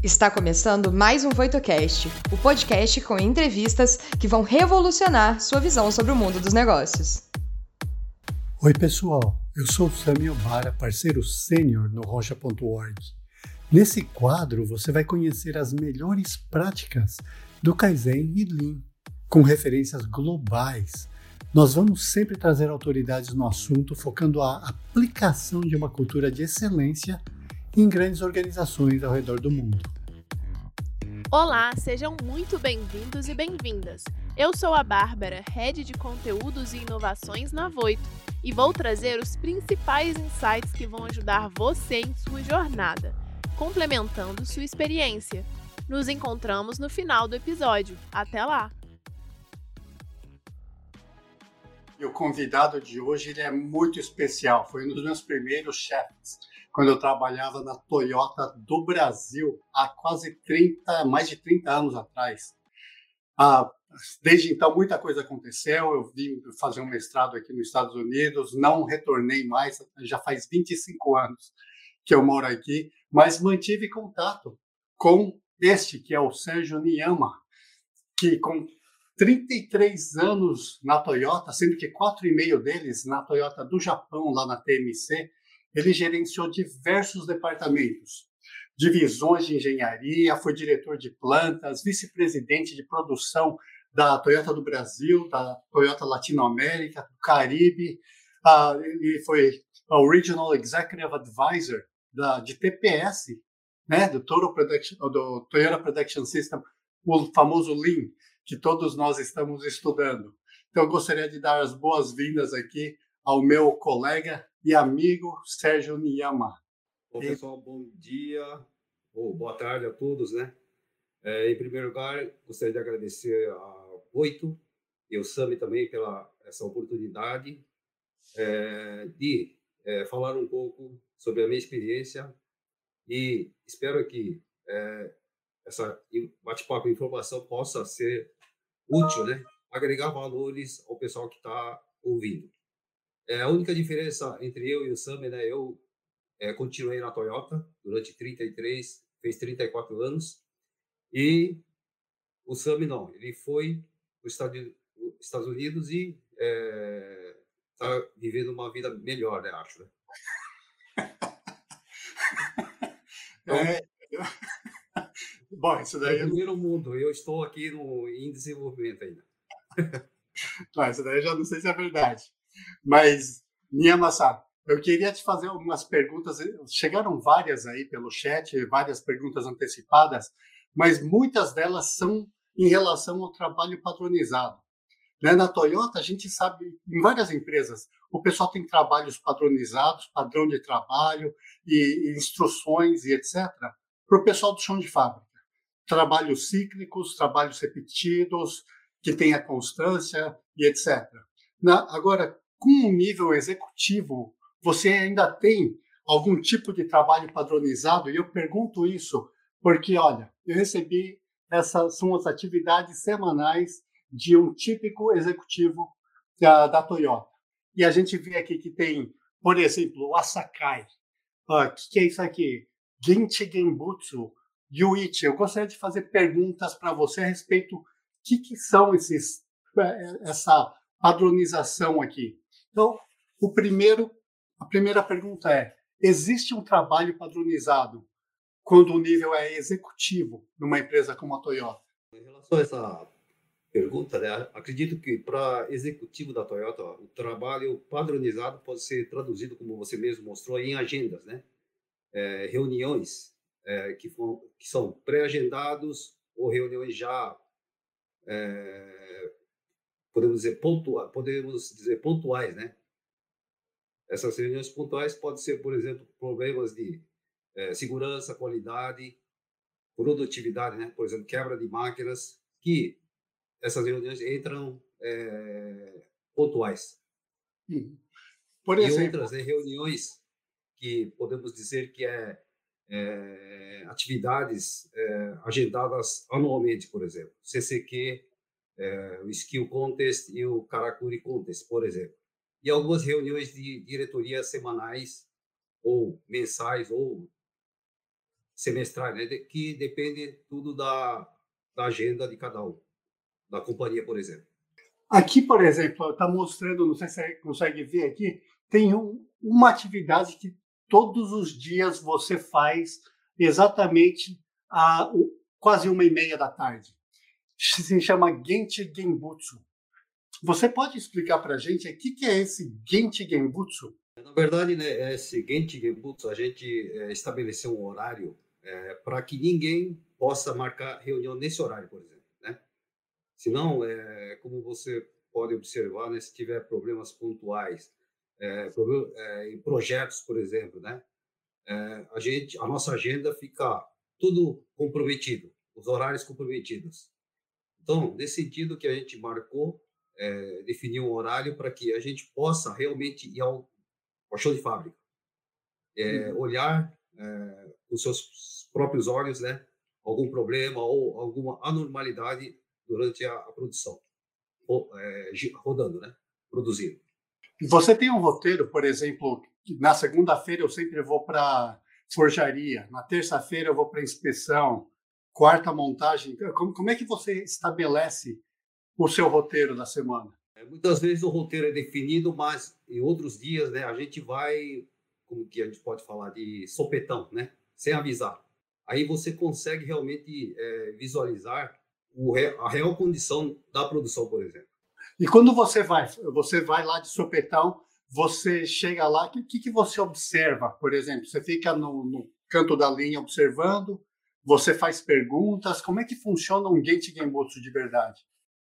Está começando mais um VoitoCast, o podcast com entrevistas que vão revolucionar sua visão sobre o mundo dos negócios. Oi, pessoal. Eu sou o Samuel Bara, parceiro sênior no Rocha.org. Nesse quadro, você vai conhecer as melhores práticas do Kaizen e Lean, com referências globais. Nós vamos sempre trazer autoridades no assunto, focando a aplicação de uma cultura de excelência em grandes organizações ao redor do mundo. Olá, sejam muito bem-vindos e bem-vindas. Eu sou a Bárbara, Head de Conteúdos e Inovações na Voito, e vou trazer os principais insights que vão ajudar você em sua jornada, complementando sua experiência. Nos encontramos no final do episódio. Até lá! E o convidado de hoje ele é muito especial, foi um dos meus primeiros chefes quando eu trabalhava na Toyota do Brasil, há quase 30, mais de 30 anos atrás. Ah, desde então, muita coisa aconteceu. Eu vim fazer um mestrado aqui nos Estados Unidos, não retornei mais, já faz 25 anos que eu moro aqui, mas mantive contato com este, que é o Sérgio Niyama, que com 33 anos na Toyota, sendo que quatro e meio deles na Toyota do Japão, lá na TMC, ele gerenciou diversos departamentos, divisões de engenharia, foi diretor de plantas, vice-presidente de produção da Toyota do Brasil, da Toyota Latinoamérica, do Caribe, uh, ele foi o Regional Executive Advisor da, de TPS, né, do, Toro Production, do Toyota Production System, o famoso Lean, que todos nós estamos estudando. Então, eu gostaria de dar as boas-vindas aqui ao meu colega e amigo Sérgio Niyama. Bom, pessoal, bom dia ou boa tarde a todos, né? É, em primeiro lugar, gostaria de agradecer a Oito e o Sami também pela essa oportunidade é, de é, falar um pouco sobre a minha experiência e espero que é, essa bate-papo informação possa ser útil, né? Agregar valores ao pessoal que está ouvindo. É, a única diferença entre eu e o Sami, né? Eu é, continuei na Toyota durante 33, fez 34 anos. E o Sami não, ele foi para os Estados Unidos e está é, vivendo uma vida melhor, né? Acho, né? Então, é... Bom, isso daí. É o primeiro mundo, eu estou aqui no, em desenvolvimento ainda. Não, isso daí eu já não sei se é verdade. Mas, minha maçã, eu queria te fazer algumas perguntas. Chegaram várias aí pelo chat, várias perguntas antecipadas, mas muitas delas são em relação ao trabalho padronizado. Né? Na Toyota, a gente sabe, em várias empresas, o pessoal tem trabalhos padronizados, padrão de trabalho e, e instruções e etc., para o pessoal do chão de fábrica. Trabalhos cíclicos, trabalhos repetidos, que tenha constância e etc. Na, agora, com um nível executivo, você ainda tem algum tipo de trabalho padronizado? E eu pergunto isso porque, olha, eu recebi essas são as atividades semanais de um típico executivo da, da Toyota. E a gente vê aqui que tem, por exemplo, o Asakai. O uh, que, que é isso aqui? Genchi Genbutsu, Yuichi. Eu gostaria de fazer perguntas para você a respeito do que, que são esses, eh, essa padronização aqui. Então, o primeiro, a primeira pergunta é: existe um trabalho padronizado quando o nível é executivo numa empresa como a Toyota? Em relação a essa pergunta, né, acredito que para executivo da Toyota, o trabalho padronizado pode ser traduzido, como você mesmo mostrou, em agendas, né? É, reuniões é, que, for, que, são pré-agendados ou reuniões já é, podemos dizer, pontua, podemos dizer pontuais, né? Essas reuniões pontuais podem ser, por exemplo, problemas de é, segurança, qualidade, produtividade, né? Por exemplo, quebra de máquinas, que essas reuniões entram é, pontuais. Por exemplo, e outras né, reuniões que podemos dizer que é, é atividades é, agendadas anualmente, por exemplo, CCQ, é, o Skill Contest e o Karakuri Contest, por exemplo. E algumas reuniões de diretoria semanais ou mensais ou semestrais, né, que depende tudo da, da agenda de cada um, da companhia, por exemplo. Aqui, por exemplo, está mostrando, não sei se você consegue ver aqui, tem um, uma atividade que todos os dias você faz exatamente a quase uma e meia da tarde. Se chama Genchi Genbutsu. Você pode explicar para a gente o que, que é esse Genchi Genbutsu? Na verdade, né, esse Genchi Genbutsu, a gente é, estabeleceu um horário é, para que ninguém possa marcar reunião nesse horário, por exemplo. Né? Senão, é, como você pode observar, né, se tiver problemas pontuais, é, é, em projetos, por exemplo, né, a gente, a nossa agenda fica tudo comprometido, os horários comprometidos. Então, nesse sentido que a gente marcou, é, definiu um horário para que a gente possa realmente ir ao, ao show de fábrica, é, uhum. olhar é, os seus próprios olhos, né, algum problema ou alguma anormalidade durante a, a produção, ou, é, rodando, né, produzindo. Você tem um roteiro, por exemplo, na segunda-feira eu sempre vou para forjaria, na terça-feira eu vou para inspeção, quarta montagem. Como, como é que você estabelece o seu roteiro da semana? É, muitas vezes o roteiro é definido, mas em outros dias, né, a gente vai, como que a gente pode falar de sopetão, né, sem avisar. Aí você consegue realmente é, visualizar o, a real condição da produção, por exemplo. E quando você vai, você vai lá de sopetão, você chega lá, o que, que você observa, por exemplo? Você fica no, no canto da linha observando, você faz perguntas, como é que funciona um Gate Genbutsu de verdade?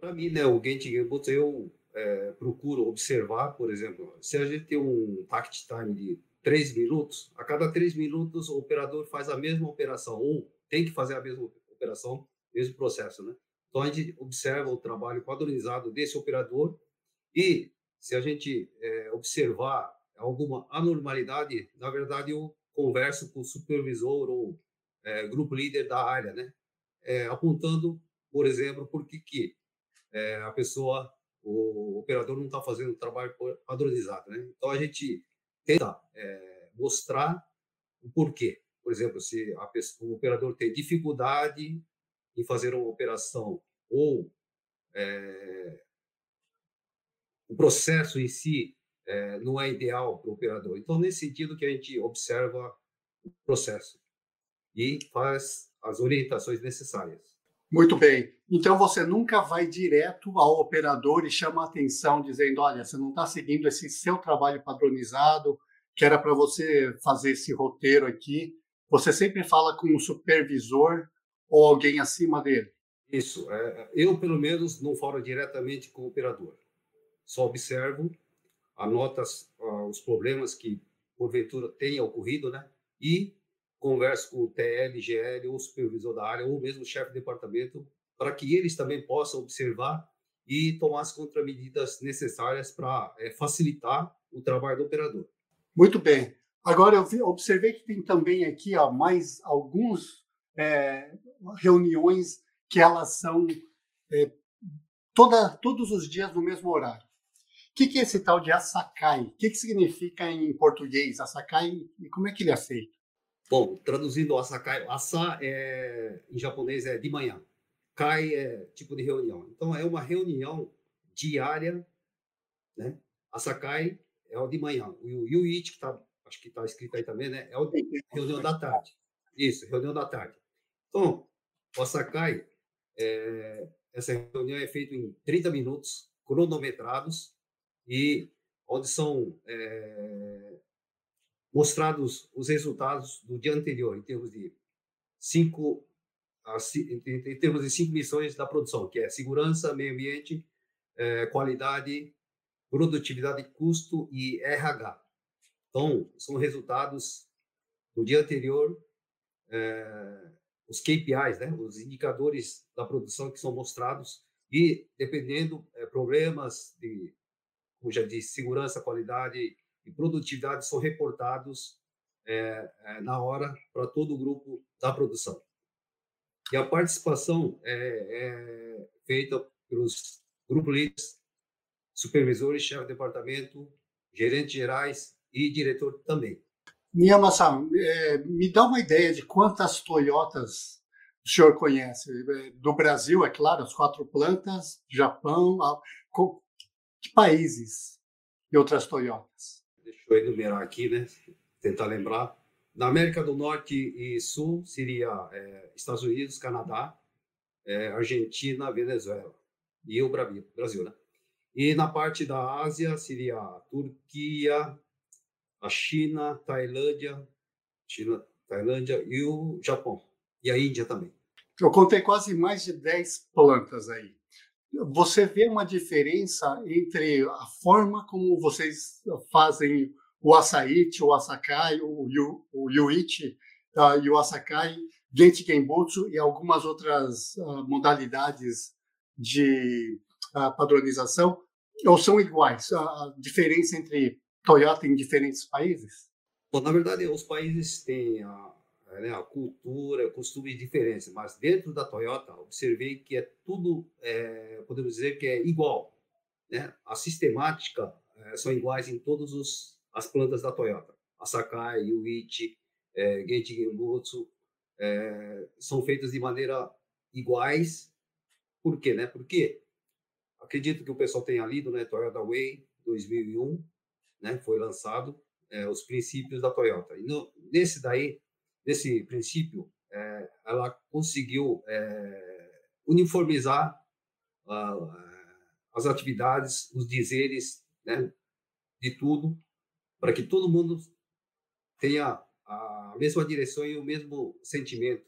Para mim, né, o Gate Genbutsu, eu é, procuro observar, por exemplo, se a gente tem um tact time de três minutos, a cada três minutos o operador faz a mesma operação, ou tem que fazer a mesma operação, mesmo processo, né? Então a gente observa o trabalho padronizado desse operador e se a gente é, observar alguma anormalidade, na verdade eu converso com o supervisor ou é, grupo líder da área, né? É, apontando, por exemplo, por que, que é, a pessoa, o operador não está fazendo o trabalho padronizado, né? Então a gente tenta é, mostrar o porquê. Por exemplo, se pessoa, o operador tem dificuldade em fazer uma operação ou é, o processo em si é, não é ideal para o operador. Então, nesse sentido que a gente observa o processo e faz as orientações necessárias. Muito bem. Então, você nunca vai direto ao operador e chama a atenção dizendo, olha, você não está seguindo esse seu trabalho padronizado, que era para você fazer esse roteiro aqui. Você sempre fala com o supervisor ou alguém acima dele. Isso. É, eu, pelo menos, não falo diretamente com o operador só observo, anoto as, uh, os problemas que porventura tenha ocorrido, né? E converso com o TL, GL, ou supervisor da área, ou mesmo o chefe de departamento, para que eles também possam observar e tomar as contramedidas necessárias para é, facilitar o trabalho do operador. Muito bem. Agora, eu vi, observei que tem também aqui ó, mais alguns é, reuniões que elas são é, toda, todos os dias no mesmo horário que, que é esse tal de Asakai? O que, que significa em português Asakai e como é que ele é feito? Bom, traduzindo Asakai, Asa é, em japonês é de manhã, Kai é tipo de reunião. Então é uma reunião diária, né? Asakai é o de manhã. O Yuichi, que tá, acho que está escrito aí também, né? É o de reunião da tarde. Isso, reunião da tarde. Então, o Asakai, é, essa reunião é feita em 30 minutos, cronometrados, e onde são é, mostrados os resultados do dia anterior, em termos de cinco, em termos de cinco missões da produção, que é segurança, meio ambiente, é, qualidade, produtividade, custo e RH. Então, são resultados do dia anterior, é, os KPIs, né, os indicadores da produção que são mostrados e, dependendo, é, problemas de como já disse, segurança, qualidade e produtividade são reportados é, é, na hora para todo o grupo da produção. E a participação é, é feita pelos grupos líderes, supervisores, chefe de departamento, gerentes gerais e diretor também. Niyama-san, é, me dá uma ideia de quantas Toyotas o senhor conhece? É, do Brasil, é claro, as quatro plantas, Japão, que países e outras Toyotas? Deixa eu enumerar aqui, né? Tentar lembrar. Na América do Norte e Sul seria é, Estados Unidos, Canadá, é, Argentina, Venezuela e o Brasil, né? E na parte da Ásia seria a Turquia, a China, Tailândia, China, Tailândia e o Japão e a Índia também. Eu contei quase mais de 10 plantas aí. Você vê uma diferença entre a forma como vocês fazem o açaí, o asakai, o, yu, o yuichi uh, e o asakai, genchi genbutsu e algumas outras uh, modalidades de uh, padronização, ou são iguais? A diferença entre Toyota em diferentes países? Bom, na verdade, os países têm né, a cultura, costumes diferentes, mas dentro da Toyota, observei que é tudo, é, podemos dizer que é igual. Né? A sistemática é, são iguais em todas as plantas da Toyota. A Sakai, Yuichi, é, Genchi Genbutsu, é, são feitas de maneira iguais. Por quê? Né? Porque acredito que o pessoal tenha lido, né, Toyota Way 2001, né, foi lançado é, os princípios da Toyota. E no, nesse daí desse princípio, é, ela conseguiu é, uniformizar as atividades, os dizeres, né, de tudo, para que todo mundo tenha a mesma direção e o mesmo sentimento.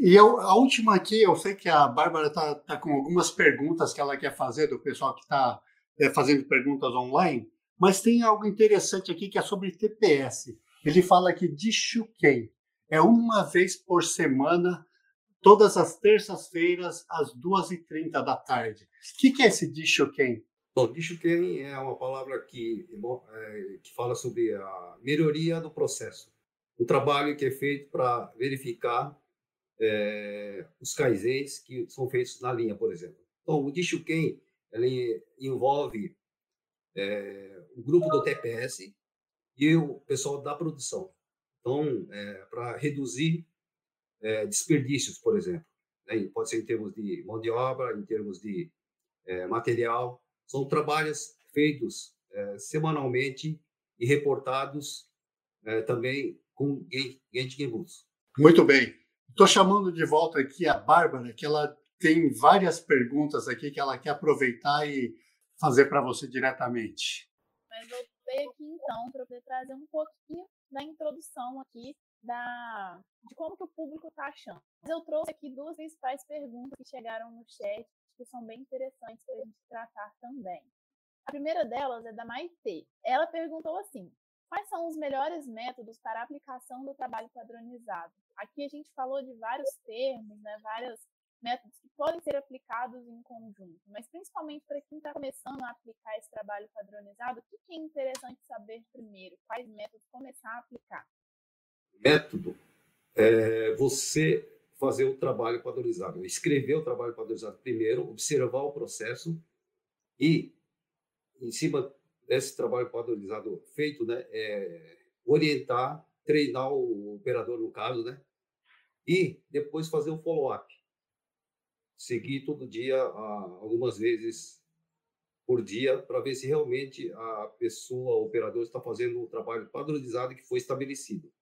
E eu, a última aqui, eu sei que a Bárbara está tá com algumas perguntas que ela quer fazer do pessoal que está é, fazendo perguntas online, mas tem algo interessante aqui que é sobre TPS. Ele fala aqui de Shuken é uma vez por semana, todas as terças-feiras, às 2h30 da tarde. O que, que é esse Dishoken? Bom, Dishoken é uma palavra que, é, que fala sobre a melhoria do processo. Um trabalho que é feito para verificar é, os kaizens que são feitos na linha, por exemplo. Então, o Dishoken ele envolve é, o grupo do TPS e o pessoal da produção. Então, é, para reduzir é, desperdícios, por exemplo, né? pode ser em termos de mão de obra, em termos de é, material, são trabalhos feitos é, semanalmente e reportados é, também com Gente Genbus. Muito bem. Estou chamando de volta aqui a Bárbara, que ela tem várias perguntas aqui que ela quer aproveitar e fazer para você diretamente. Mas eu veio aqui então para poder trazer um pouquinho da introdução aqui da, de como que o público está achando. Eu trouxe aqui duas principais perguntas que chegaram no chat, que são bem interessantes para a gente tratar também. A primeira delas é da Maite. Ela perguntou assim: quais são os melhores métodos para a aplicação do trabalho padronizado? Aqui a gente falou de vários termos, né, várias métodos que podem ser aplicados em conjunto, mas principalmente para quem está começando a aplicar esse trabalho padronizado, o que é interessante saber primeiro? Quais métodos começar a aplicar? Método é você fazer o trabalho padronizado, escrever o trabalho padronizado primeiro, observar o processo e, em cima desse trabalho padronizado feito, né, é orientar, treinar o operador no caso, né, e depois fazer o follow-up seguir todo dia, algumas vezes por dia, para ver se realmente a pessoa, o operador, está fazendo o trabalho padronizado que foi estabelecido.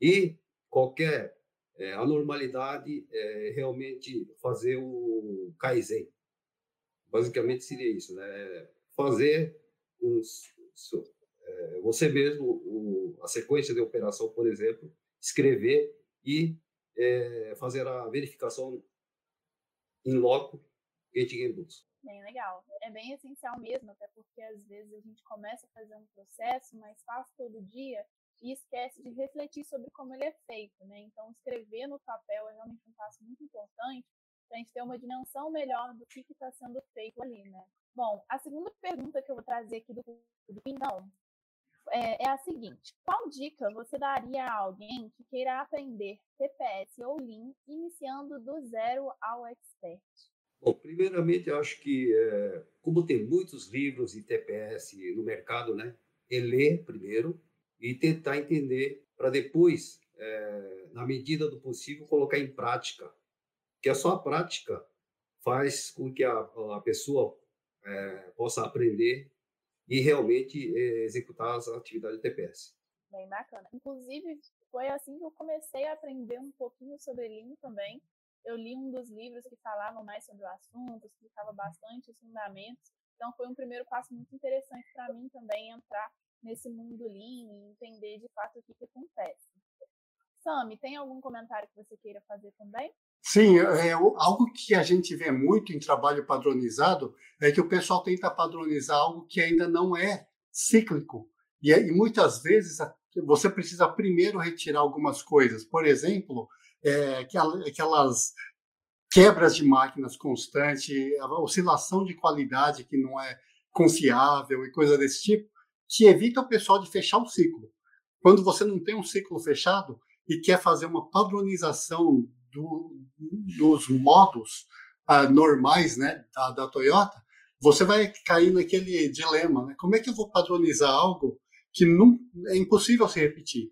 E qualquer é, anormalidade, é, realmente fazer o Kaizen. Basicamente seria isso, né? Fazer um, é, você mesmo o, a sequência de operação, por exemplo, escrever e é, fazer a verificação em loco Getting Books. Bem legal. É bem essencial mesmo, até porque às vezes a gente começa a fazer um processo, mas faz todo dia e esquece de refletir sobre como ele é feito, né? Então, escrever no papel é realmente um passo muito importante para a gente ter uma dimensão melhor do que está sendo feito ali, né? Bom, a segunda pergunta que eu vou trazer aqui do público, então, é, é, a seguinte: qual dica você daria a alguém que queira aprender TPS ou Lean iniciando do zero ao expert? Bom, primeiramente, eu acho que, é, como tem muitos livros de TPS no mercado, né, é ler primeiro, e tentar entender para depois, é, na medida do possível, colocar em prática. Que a sua prática faz com que a, a pessoa é, possa aprender e realmente é, executar as atividades do TPS. Bem bacana. Inclusive, foi assim que eu comecei a aprender um pouquinho sobre Lean também. Eu li um dos livros que falavam mais sobre o assunto, explicava bastante os fundamentos. Então, foi um primeiro passo muito interessante para mim também entrar nesse mundo Lean e entender de fato o que, que acontece. Sami, tem algum comentário que você queira fazer também? Sim, é, algo que a gente vê muito em trabalho padronizado é que o pessoal tenta padronizar algo que ainda não é cíclico. E, e muitas vezes você precisa primeiro retirar algumas coisas. Por exemplo, é, aquelas quebras de máquinas constantes, oscilação de qualidade que não é confiável e coisa desse tipo, que evita o pessoal de fechar o ciclo. Quando você não tem um ciclo fechado e quer fazer uma padronização do, dos modos uh, normais né, da, da, Toyota, você vai cair naquele dilema. Né? Como é que eu vou padronizar algo que não, é impossível se repetir?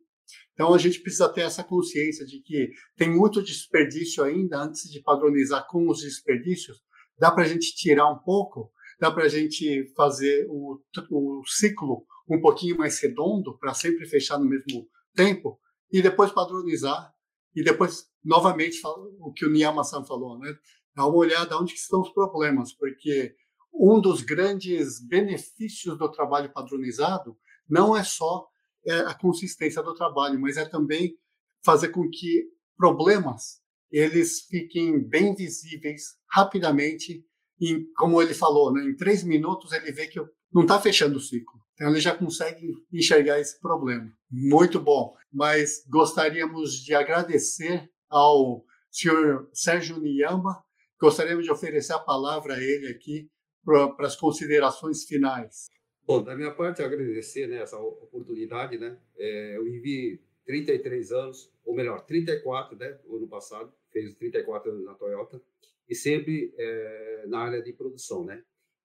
Então a gente precisa ter essa consciência de que tem muito desperdício ainda antes de padronizar com os desperdícios. Dá para a gente tirar um pouco, dá para a gente fazer o, o ciclo um pouquinho mais redondo para sempre fechar no mesmo tempo e depois padronizar e depois novamente o que o Niyama-san falou, né? Dá uma olhada onde estão os problemas, porque um dos grandes benefícios do trabalho padronizado não é só é, a consistência do trabalho, mas é também fazer com que problemas eles fiquem bem visíveis rapidamente. E, como ele falou, né, em três minutos ele vê que não está fechando o ciclo. Então ele já consegue enxergar esse problema. Muito bom. Mas gostaríamos de agradecer ao senhor Sérgio Niyama. Gostaríamos de oferecer a palavra a ele aqui para as considerações finais. Bom, da minha parte, agradecer né, essa oportunidade. Né? É, eu vivi 33 anos, ou melhor, 34, né, no ano passado, fez 34 anos na Toyota, e sempre é, na área de produção. Né?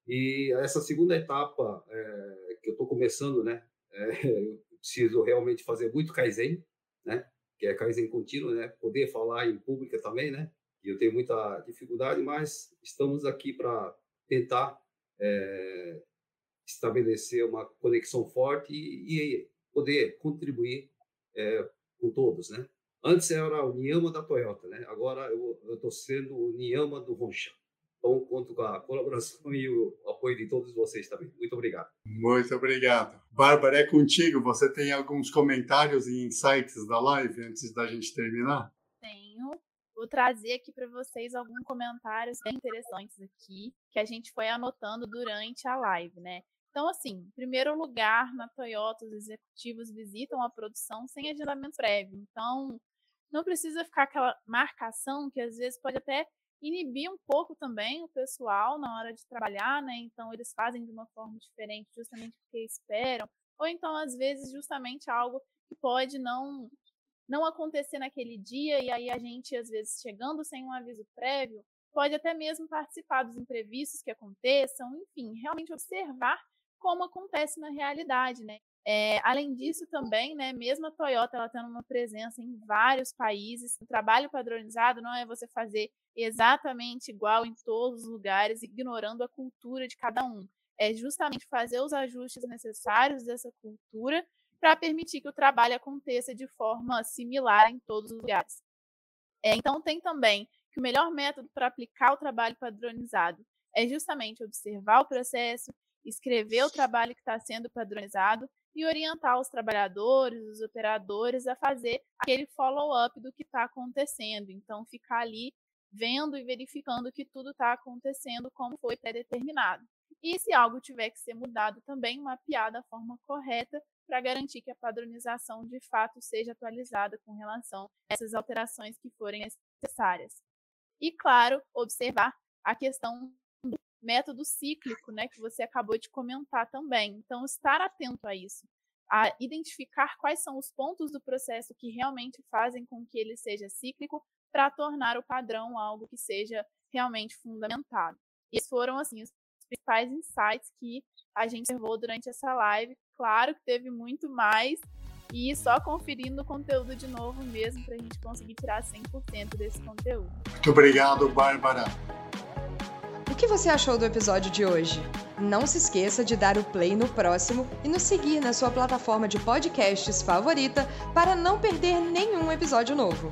E essa segunda etapa é, que eu estou começando, né, é, eu preciso realmente fazer muito Kaizen, né? Que é Kaizen contínuo, né? Poder falar em pública também, né? E eu tenho muita dificuldade, mas estamos aqui para tentar é, estabelecer uma conexão forte e, e poder contribuir é, com todos, né? Antes era o Niyama da Toyota, né? Agora eu estou sendo o Niyama do Honcha. Então, conto com a colaboração e o apoio de todos vocês também. Muito obrigado. Muito obrigado. Bárbara, é contigo. Você tem alguns comentários e insights da live antes da gente terminar? Tenho. Vou trazer aqui para vocês alguns comentários bem interessantes aqui que a gente foi anotando durante a live, né? Então, assim, em primeiro lugar, na Toyota, os executivos visitam a produção sem agendamento prévio. Então, não precisa ficar aquela marcação que às vezes pode até inibir um pouco também o pessoal na hora de trabalhar, né? Então eles fazem de uma forma diferente justamente porque esperam, ou então às vezes justamente algo que pode não não acontecer naquele dia e aí a gente às vezes chegando sem um aviso prévio pode até mesmo participar dos imprevistos que aconteçam, enfim, realmente observar como acontece na realidade, né? É, além disso, também, né, mesmo a Toyota ela tendo uma presença em vários países, o trabalho padronizado não é você fazer exatamente igual em todos os lugares, ignorando a cultura de cada um. É justamente fazer os ajustes necessários dessa cultura para permitir que o trabalho aconteça de forma similar em todos os lugares. É, então, tem também que o melhor método para aplicar o trabalho padronizado é justamente observar o processo, escrever o trabalho que está sendo padronizado e orientar os trabalhadores, os operadores a fazer aquele follow-up do que está acontecendo. Então, ficar ali vendo e verificando que tudo está acontecendo como foi pré-determinado. E se algo tiver que ser mudado também, mapear da forma correta para garantir que a padronização de fato seja atualizada com relação a essas alterações que forem necessárias. E, claro, observar a questão do método cíclico, né, que você acabou de comentar também. Então, estar atento a isso, a identificar quais são os pontos do processo que realmente fazem com que ele seja cíclico, para tornar o padrão algo que seja realmente fundamentado. E esses foram assim os principais insights que a gente observou durante essa live. Claro que teve muito mais, e só conferindo o conteúdo de novo mesmo para a gente conseguir tirar 100% desse conteúdo. Muito obrigado, Bárbara. O que você achou do episódio de hoje? Não se esqueça de dar o play no próximo e nos seguir na sua plataforma de podcasts favorita para não perder nenhum episódio novo.